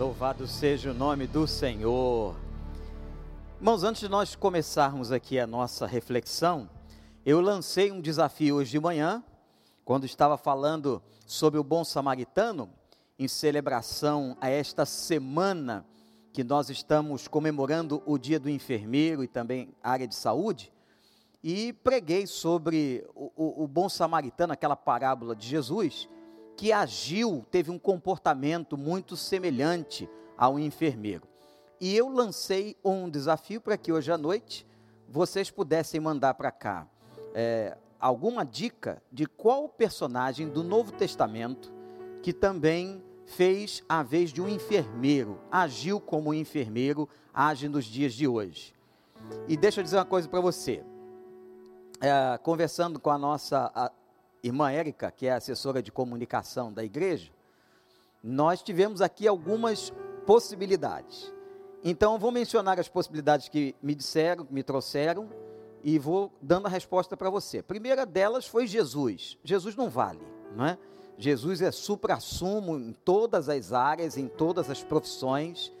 Louvado seja o nome do Senhor. Irmãos, antes de nós começarmos aqui a nossa reflexão, eu lancei um desafio hoje de manhã, quando estava falando sobre o bom samaritano, em celebração a esta semana que nós estamos comemorando o Dia do Enfermeiro e também a área de saúde, e preguei sobre o, o, o bom samaritano, aquela parábola de Jesus, que agiu, teve um comportamento muito semelhante ao enfermeiro. E eu lancei um desafio para que hoje à noite vocês pudessem mandar para cá é, alguma dica de qual personagem do Novo Testamento que também fez a vez de um enfermeiro, agiu como um enfermeiro, age nos dias de hoje. E deixa eu dizer uma coisa para você. É, conversando com a nossa irmã Érica, que é assessora de comunicação da igreja, nós tivemos aqui algumas possibilidades. Então, vou mencionar as possibilidades que me disseram, me trouxeram, e vou dando a resposta para você. A primeira delas foi Jesus. Jesus não vale, não é? Jesus é supra-sumo em todas as áreas, em todas as profissões,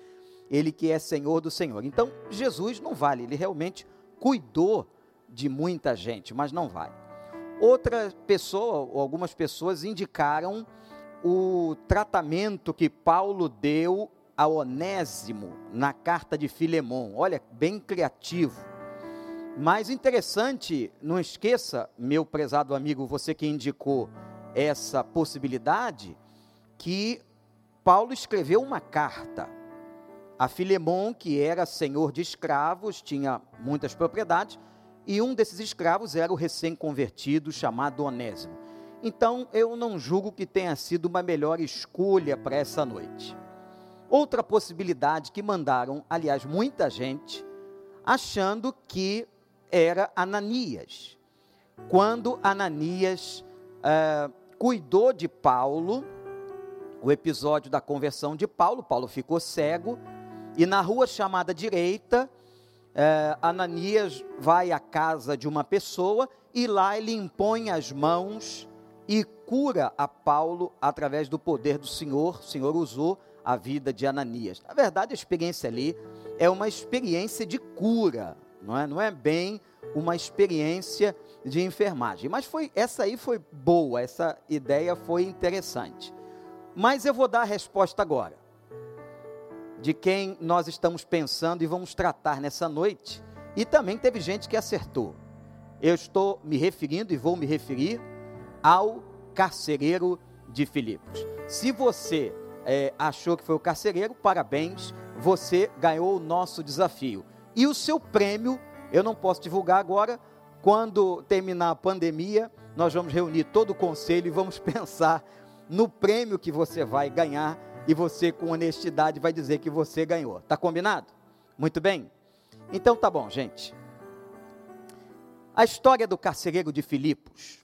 ele que é Senhor do Senhor. Então, Jesus não vale, ele realmente cuidou de muita gente, mas não vale. Outra pessoa, ou algumas pessoas indicaram o tratamento que Paulo deu a Onésimo na carta de Filemão. Olha, bem criativo. Mas interessante, não esqueça, meu prezado amigo, você que indicou essa possibilidade, que Paulo escreveu uma carta a Filemão, que era senhor de escravos, tinha muitas propriedades, e um desses escravos era o recém-convertido chamado Onésimo. Então, eu não julgo que tenha sido uma melhor escolha para essa noite. Outra possibilidade que mandaram, aliás, muita gente, achando que era Ananias. Quando Ananias uh, cuidou de Paulo, o episódio da conversão de Paulo, Paulo ficou cego, e na rua chamada direita, uh, Ananias vai à casa de uma pessoa e lá ele impõe as mãos e cura a Paulo através do poder do Senhor. O Senhor usou a vida de Ananias. Na verdade, a experiência ali é uma experiência de cura, não é? Não é bem uma experiência de enfermagem, mas foi essa aí foi boa, essa ideia foi interessante. Mas eu vou dar a resposta agora. De quem nós estamos pensando e vamos tratar nessa noite. E também teve gente que acertou. Eu estou me referindo e vou me referir ao carcereiro de Filipos. Se você é, achou que foi o carcereiro, parabéns, você ganhou o nosso desafio. E o seu prêmio, eu não posso divulgar agora, quando terminar a pandemia, nós vamos reunir todo o conselho e vamos pensar no prêmio que você vai ganhar e você, com honestidade, vai dizer que você ganhou. Tá combinado? Muito bem? Então tá bom, gente. A história do carcereiro de Filipos.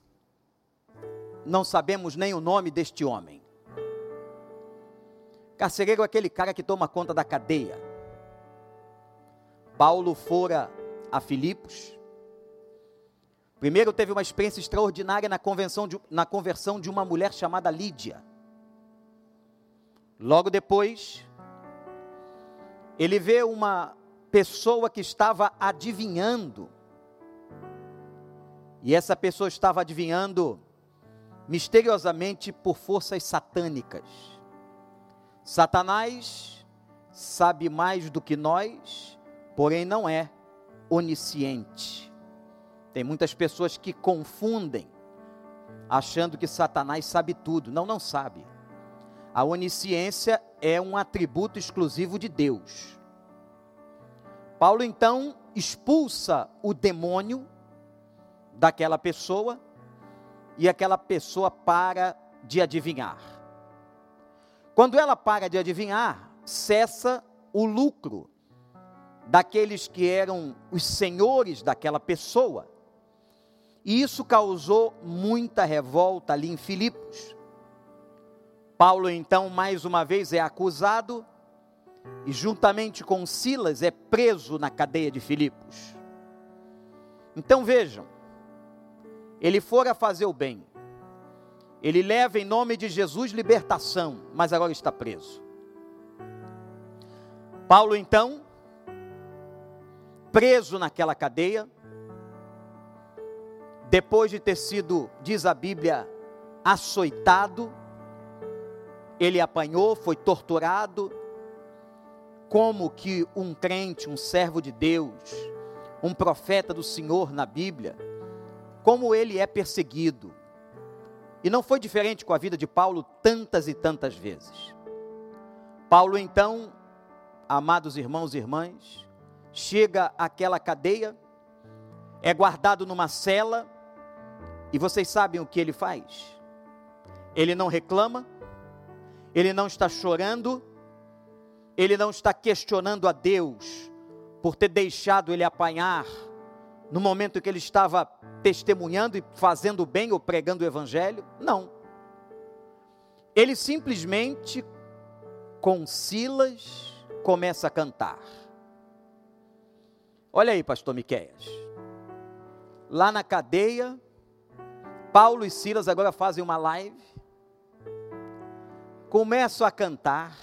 Não sabemos nem o nome deste homem. Carcereiro é aquele cara que toma conta da cadeia. Paulo fora a Filipos. Primeiro teve uma experiência extraordinária na, convenção de, na conversão de uma mulher chamada Lídia. Logo depois, ele vê uma pessoa que estava adivinhando. E essa pessoa estava adivinhando misteriosamente por forças satânicas. Satanás sabe mais do que nós, porém não é onisciente. Tem muitas pessoas que confundem, achando que Satanás sabe tudo. Não, não sabe. A onisciência é um atributo exclusivo de Deus. Paulo então expulsa o demônio daquela pessoa e aquela pessoa para de adivinhar. Quando ela para de adivinhar, cessa o lucro daqueles que eram os senhores daquela pessoa. E isso causou muita revolta ali em Filipos. Paulo, então, mais uma vez é acusado e, juntamente com Silas, é preso na cadeia de Filipos. Então vejam, ele fora fazer o bem, ele leva em nome de Jesus libertação, mas agora está preso. Paulo então, preso naquela cadeia, depois de ter sido, diz a Bíblia, açoitado, ele apanhou, foi torturado, como que um crente, um servo de Deus, um profeta do Senhor na Bíblia, como ele é perseguido. E não foi diferente com a vida de Paulo tantas e tantas vezes. Paulo então, amados irmãos e irmãs, chega àquela cadeia, é guardado numa cela, e vocês sabem o que ele faz? Ele não reclama, ele não está chorando, ele não está questionando a Deus por ter deixado ele apanhar no momento que ele estava testemunhando e fazendo bem ou pregando o evangelho. Não. Ele simplesmente com Silas começa a cantar. Olha aí, pastor Miqueias. Lá na cadeia, Paulo e Silas agora fazem uma live. Começam a cantar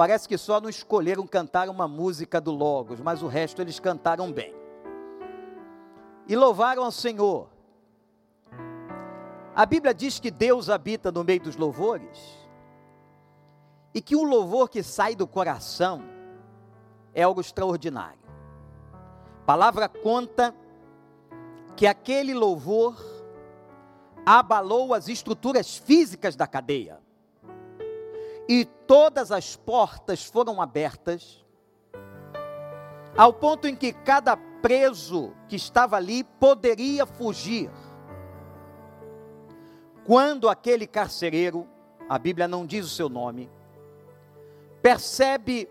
Parece que só não escolheram cantar uma música do Logos, mas o resto eles cantaram bem. E louvaram ao Senhor. A Bíblia diz que Deus habita no meio dos louvores e que um louvor que sai do coração é algo extraordinário. A palavra conta que aquele louvor abalou as estruturas físicas da cadeia e todas as portas foram abertas, ao ponto em que cada preso que estava ali poderia fugir. Quando aquele carcereiro, a Bíblia não diz o seu nome, percebe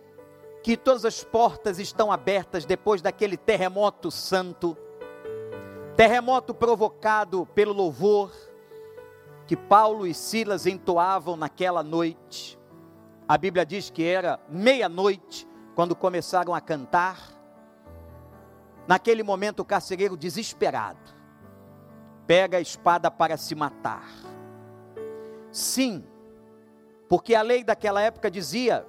que todas as portas estão abertas depois daquele terremoto santo, terremoto provocado pelo louvor que Paulo e Silas entoavam naquela noite. A Bíblia diz que era meia-noite quando começaram a cantar. Naquele momento, o carcereiro, desesperado, pega a espada para se matar. Sim, porque a lei daquela época dizia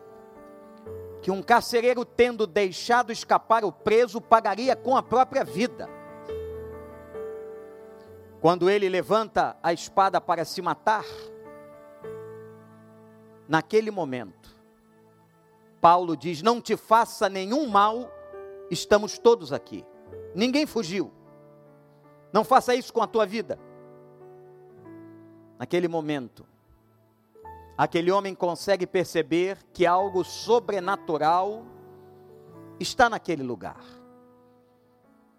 que um carcereiro, tendo deixado escapar o preso, pagaria com a própria vida. Quando ele levanta a espada para se matar, naquele momento, Paulo diz: Não te faça nenhum mal, estamos todos aqui. Ninguém fugiu. Não faça isso com a tua vida. Naquele momento, aquele homem consegue perceber que algo sobrenatural está naquele lugar.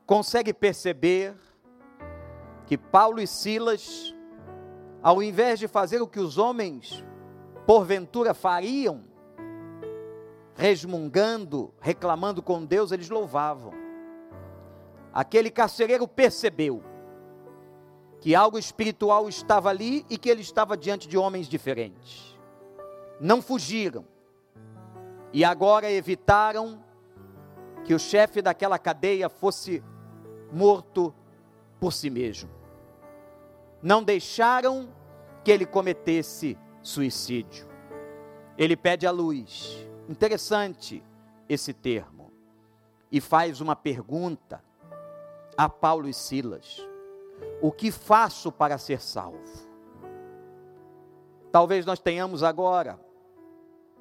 Consegue perceber que Paulo e Silas, ao invés de fazer o que os homens porventura fariam, resmungando, reclamando com Deus, eles louvavam. Aquele carcereiro percebeu que algo espiritual estava ali e que ele estava diante de homens diferentes. Não fugiram. E agora evitaram que o chefe daquela cadeia fosse morto por si mesmo. Não deixaram que ele cometesse suicídio. Ele pede a luz. Interessante esse termo. E faz uma pergunta a Paulo e Silas: O que faço para ser salvo? Talvez nós tenhamos agora,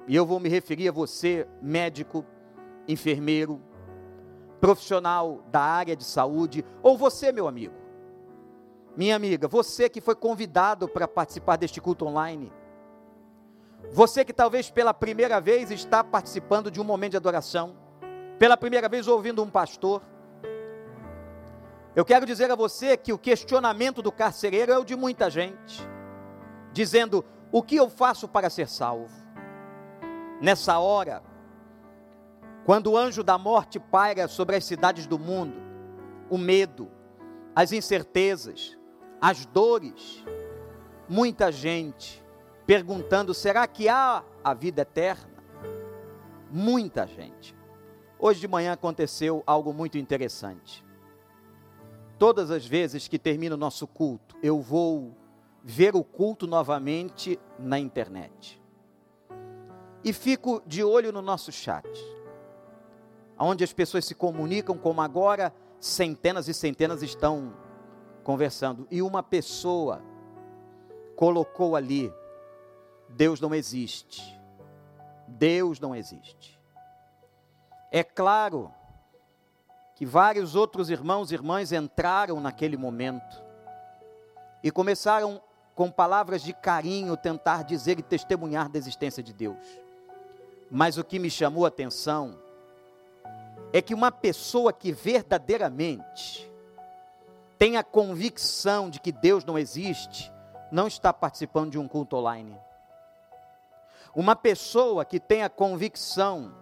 e eu vou me referir a você, médico, enfermeiro, profissional da área de saúde, ou você, meu amigo, minha amiga, você que foi convidado para participar deste culto online, você que talvez pela primeira vez está participando de um momento de adoração, pela primeira vez ouvindo um pastor, eu quero dizer a você que o questionamento do carcereiro é o de muita gente, dizendo: o que eu faço para ser salvo? Nessa hora, quando o anjo da morte paira sobre as cidades do mundo, o medo, as incertezas, as dores, muita gente perguntando: será que há a vida eterna? Muita gente. Hoje de manhã aconteceu algo muito interessante. Todas as vezes que termina o nosso culto, eu vou ver o culto novamente na internet. E fico de olho no nosso chat. onde as pessoas se comunicam, como agora centenas e centenas estão conversando. E uma pessoa colocou ali: Deus não existe. Deus não existe. É claro que vários outros irmãos e irmãs entraram naquele momento e começaram com palavras de carinho tentar dizer e testemunhar da existência de Deus. Mas o que me chamou a atenção é que uma pessoa que verdadeiramente tem a convicção de que Deus não existe, não está participando de um culto online. Uma pessoa que tem a convicção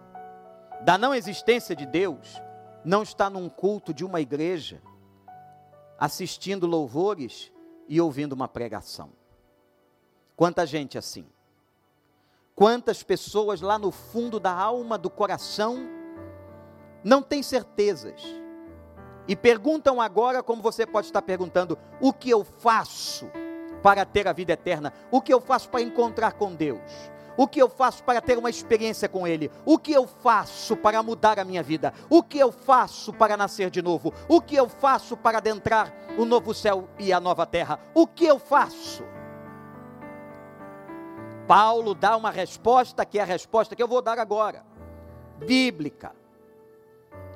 da não existência de Deus, não está num culto de uma igreja, assistindo louvores e ouvindo uma pregação. Quanta gente assim. Quantas pessoas lá no fundo da alma, do coração, não têm certezas. E perguntam agora, como você pode estar perguntando: o que eu faço para ter a vida eterna? O que eu faço para encontrar com Deus? O que eu faço para ter uma experiência com Ele? O que eu faço para mudar a minha vida? O que eu faço para nascer de novo? O que eu faço para adentrar o novo céu e a nova terra? O que eu faço? Paulo dá uma resposta que é a resposta que eu vou dar agora, bíblica.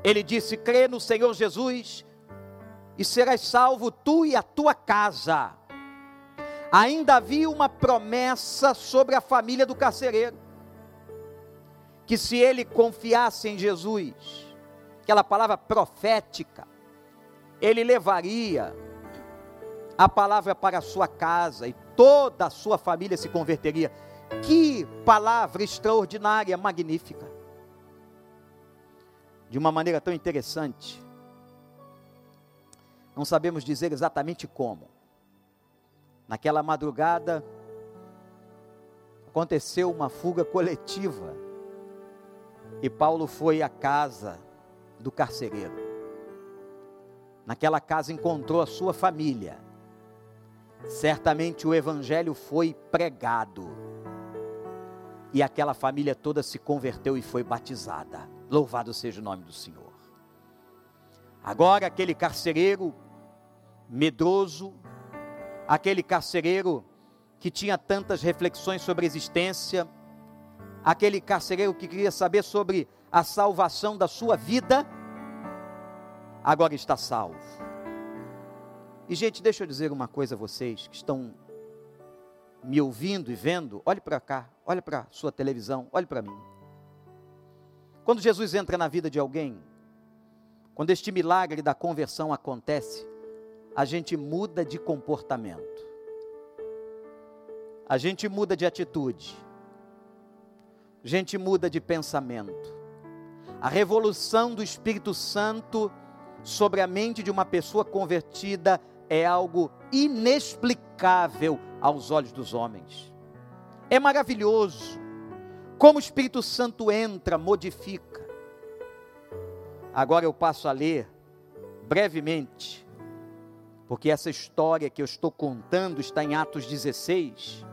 Ele disse: crê no Senhor Jesus e serás salvo tu e a tua casa ainda havia uma promessa sobre a família do carcereiro. Que se ele confiasse em Jesus, aquela palavra profética, ele levaria a palavra para a sua casa e toda a sua família se converteria. Que palavra extraordinária, magnífica. De uma maneira tão interessante. Não sabemos dizer exatamente como. Naquela madrugada, aconteceu uma fuga coletiva e Paulo foi à casa do carcereiro. Naquela casa encontrou a sua família. Certamente o evangelho foi pregado. E aquela família toda se converteu e foi batizada. Louvado seja o nome do Senhor. Agora aquele carcereiro medroso, aquele carcereiro que tinha tantas reflexões sobre a existência, aquele carcereiro que queria saber sobre a salvação da sua vida, agora está salvo. E, gente, deixa eu dizer uma coisa a vocês que estão me ouvindo e vendo, olhe para cá, olhe para a sua televisão, olhe para mim. Quando Jesus entra na vida de alguém, quando este milagre da conversão acontece, a gente muda de comportamento, a gente muda de atitude, a gente muda de pensamento. A revolução do Espírito Santo sobre a mente de uma pessoa convertida é algo inexplicável aos olhos dos homens. É maravilhoso como o Espírito Santo entra, modifica. Agora eu passo a ler brevemente porque essa história que eu estou contando está em Atos 16,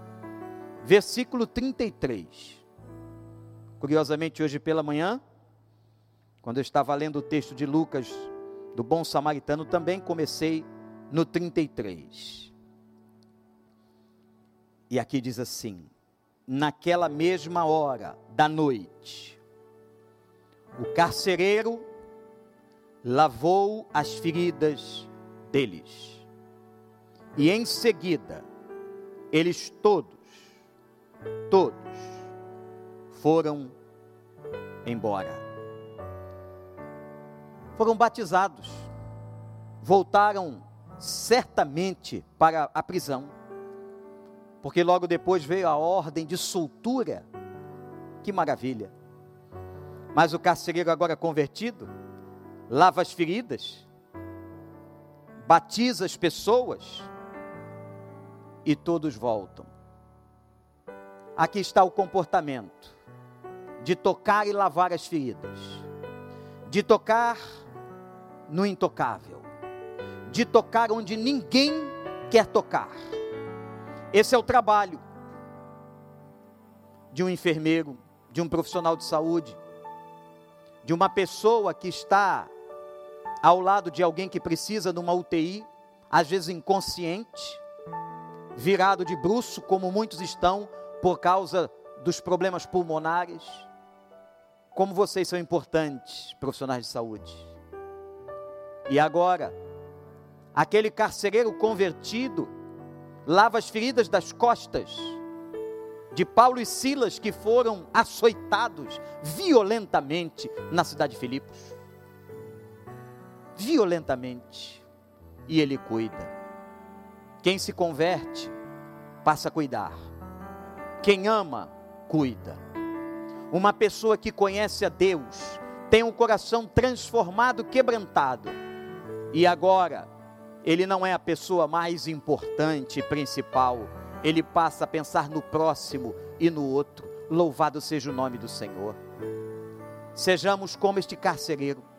versículo 33. Curiosamente, hoje pela manhã, quando eu estava lendo o texto de Lucas, do bom samaritano, também comecei no 33. E aqui diz assim: naquela mesma hora da noite, o carcereiro lavou as feridas deles. E em seguida, eles todos, todos foram embora. Foram batizados, voltaram certamente para a prisão, porque logo depois veio a ordem de soltura. Que maravilha! Mas o carcereiro, agora convertido, lava as feridas, batiza as pessoas e todos voltam. Aqui está o comportamento de tocar e lavar as feridas, de tocar no intocável, de tocar onde ninguém quer tocar. Esse é o trabalho de um enfermeiro, de um profissional de saúde, de uma pessoa que está ao lado de alguém que precisa de uma UTI, às vezes inconsciente, virado de bruço, como muitos estão por causa dos problemas pulmonares. Como vocês são importantes, profissionais de saúde. E agora, aquele carcereiro convertido lava as feridas das costas de Paulo e Silas que foram açoitados violentamente na cidade de Filipos. Violentamente. E ele cuida. Quem se converte, passa a cuidar. Quem ama, cuida. Uma pessoa que conhece a Deus, tem um coração transformado, quebrantado. E agora, ele não é a pessoa mais importante e principal, ele passa a pensar no próximo e no outro. Louvado seja o nome do Senhor. Sejamos como este carcereiro.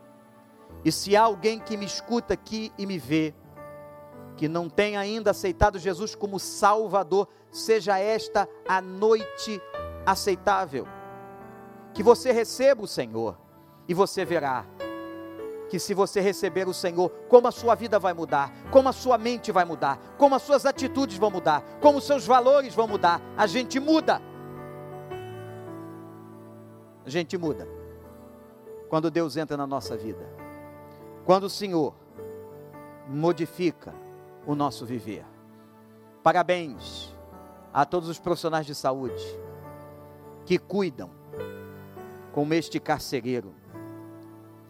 E se há alguém que me escuta aqui e me vê, que não tem ainda aceitado Jesus como Salvador, seja esta a noite aceitável. Que você receba o Senhor e você verá que se você receber o Senhor, como a sua vida vai mudar, como a sua mente vai mudar, como as suas atitudes vão mudar, como os seus valores vão mudar, a gente muda. A gente muda. Quando Deus entra na nossa vida. Quando o Senhor modifica o nosso viver. Parabéns a todos os profissionais de saúde que cuidam como este carcereiro,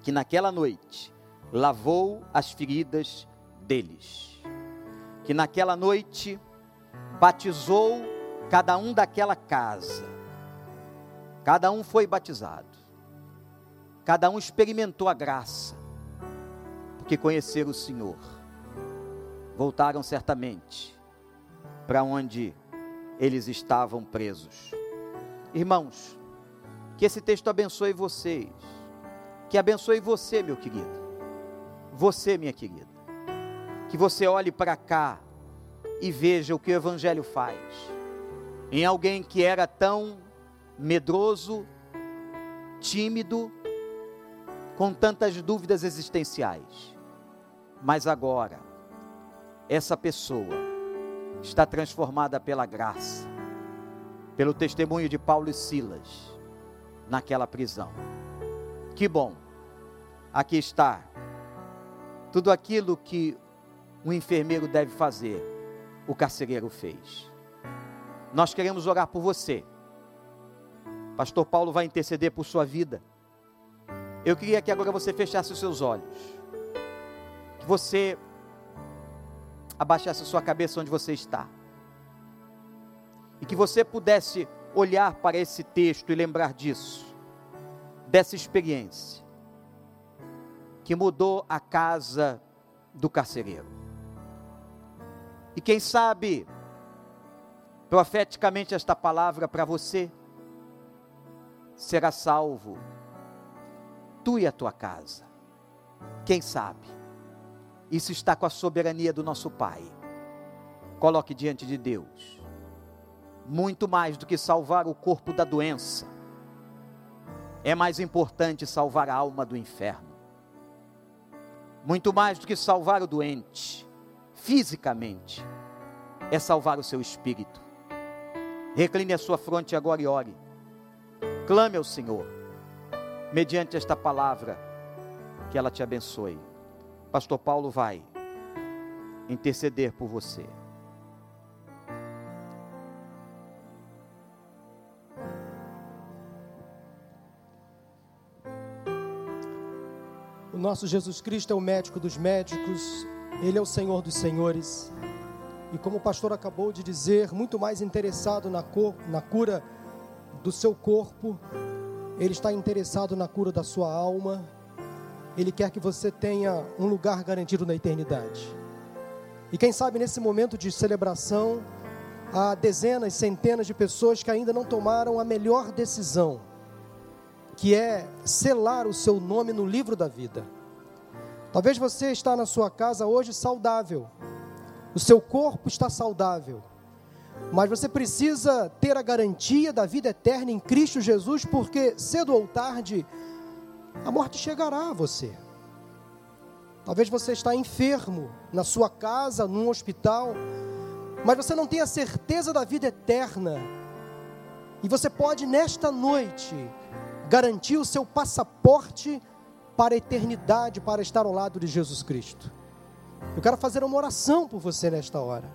que naquela noite lavou as feridas deles, que naquela noite batizou cada um daquela casa, cada um foi batizado, cada um experimentou a graça, porque conheceram o Senhor, voltaram certamente para onde eles estavam presos. Irmãos, que esse texto abençoe vocês, que abençoe você, meu querido, você, minha querida, que você olhe para cá e veja o que o Evangelho faz em alguém que era tão medroso, tímido, com tantas dúvidas existenciais, mas agora, essa pessoa, está transformada pela graça, pelo testemunho de Paulo e Silas naquela prisão. Que bom, aqui está tudo aquilo que um enfermeiro deve fazer, o carcereiro fez. Nós queremos orar por você. Pastor Paulo vai interceder por sua vida. Eu queria que agora você fechasse os seus olhos. Que você abaixasse sua cabeça onde você está. E que você pudesse olhar para esse texto e lembrar disso, dessa experiência, que mudou a casa do carcereiro. E quem sabe, profeticamente, esta palavra para você será salvo, tu e a tua casa. Quem sabe? Isso está com a soberania do nosso Pai. Coloque diante de Deus. Muito mais do que salvar o corpo da doença, é mais importante salvar a alma do inferno. Muito mais do que salvar o doente, fisicamente, é salvar o seu espírito. Recline a sua fronte agora e ore. Clame ao Senhor, mediante esta palavra, que ela te abençoe. Pastor Paulo vai interceder por você. O nosso Jesus Cristo é o médico dos médicos, ele é o Senhor dos senhores. E como o pastor acabou de dizer, muito mais interessado na, cor, na cura do seu corpo, ele está interessado na cura da sua alma, ele quer que você tenha um lugar garantido na eternidade. E quem sabe nesse momento de celebração, há dezenas, centenas de pessoas que ainda não tomaram a melhor decisão, que é selar o seu nome no livro da vida. Talvez você está na sua casa hoje saudável, o seu corpo está saudável, mas você precisa ter a garantia da vida eterna em Cristo Jesus, porque cedo ou tarde a morte chegará a você. Talvez você está enfermo na sua casa, num hospital, mas você não tem a certeza da vida eterna. E você pode nesta noite garantir o seu passaporte para a eternidade, para estar ao lado de Jesus Cristo. Eu quero fazer uma oração por você nesta hora.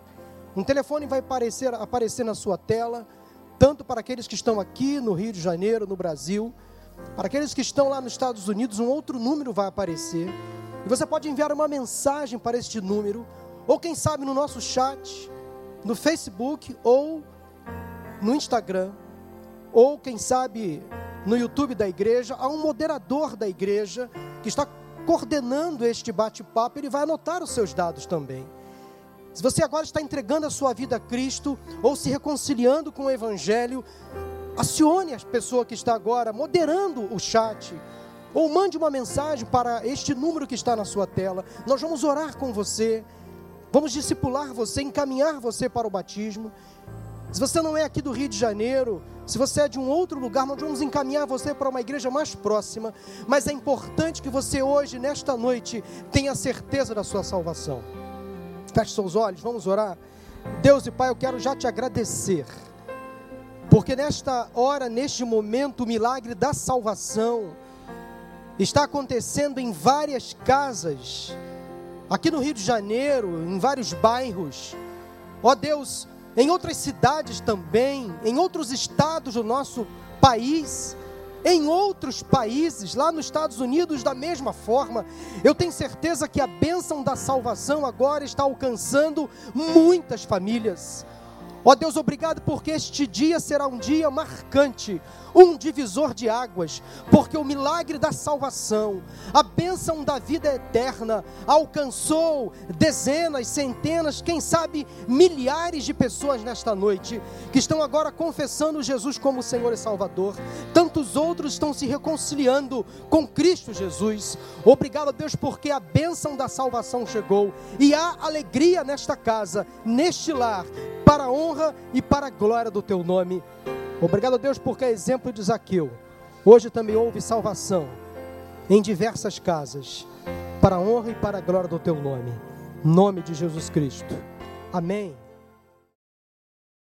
Um telefone vai aparecer, aparecer na sua tela, tanto para aqueles que estão aqui no Rio de Janeiro, no Brasil, para aqueles que estão lá nos Estados Unidos, um outro número vai aparecer. E você pode enviar uma mensagem para este número, ou quem sabe no nosso chat, no Facebook ou no Instagram, ou quem sabe no YouTube da igreja, há um moderador da igreja que está coordenando este bate-papo, ele vai anotar os seus dados também. Se você agora está entregando a sua vida a Cristo ou se reconciliando com o Evangelho, acione a pessoa que está agora moderando o chat ou mande uma mensagem para este número que está na sua tela. Nós vamos orar com você, vamos discipular você, encaminhar você para o batismo. Se você não é aqui do Rio de Janeiro, se você é de um outro lugar, nós vamos encaminhar você para uma igreja mais próxima. Mas é importante que você hoje, nesta noite, tenha certeza da sua salvação. Feche seus olhos, vamos orar. Deus e Pai, eu quero já te agradecer, porque nesta hora, neste momento, o milagre da salvação está acontecendo em várias casas, aqui no Rio de Janeiro, em vários bairros. Ó Deus, em outras cidades também, em outros estados do nosso país em outros países, lá nos Estados Unidos, da mesma forma, eu tenho certeza que a bênção da salvação agora está alcançando muitas famílias. Ó Deus, obrigado porque este dia será um dia marcante, um divisor de águas, porque o milagre da salvação, a bênção da vida eterna, alcançou dezenas, centenas, quem sabe milhares de pessoas nesta noite, que estão agora confessando Jesus como Senhor e Salvador. Tantos outros estão se reconciliando com Cristo Jesus. Obrigado Deus porque a bênção da salvação chegou e há alegria nesta casa, neste lar, para a honra e para a glória do teu nome. Obrigado a Deus porque é exemplo de Zaqueu. Hoje também houve salvação em diversas casas, para a honra e para a glória do teu nome. Nome de Jesus Cristo. Amém.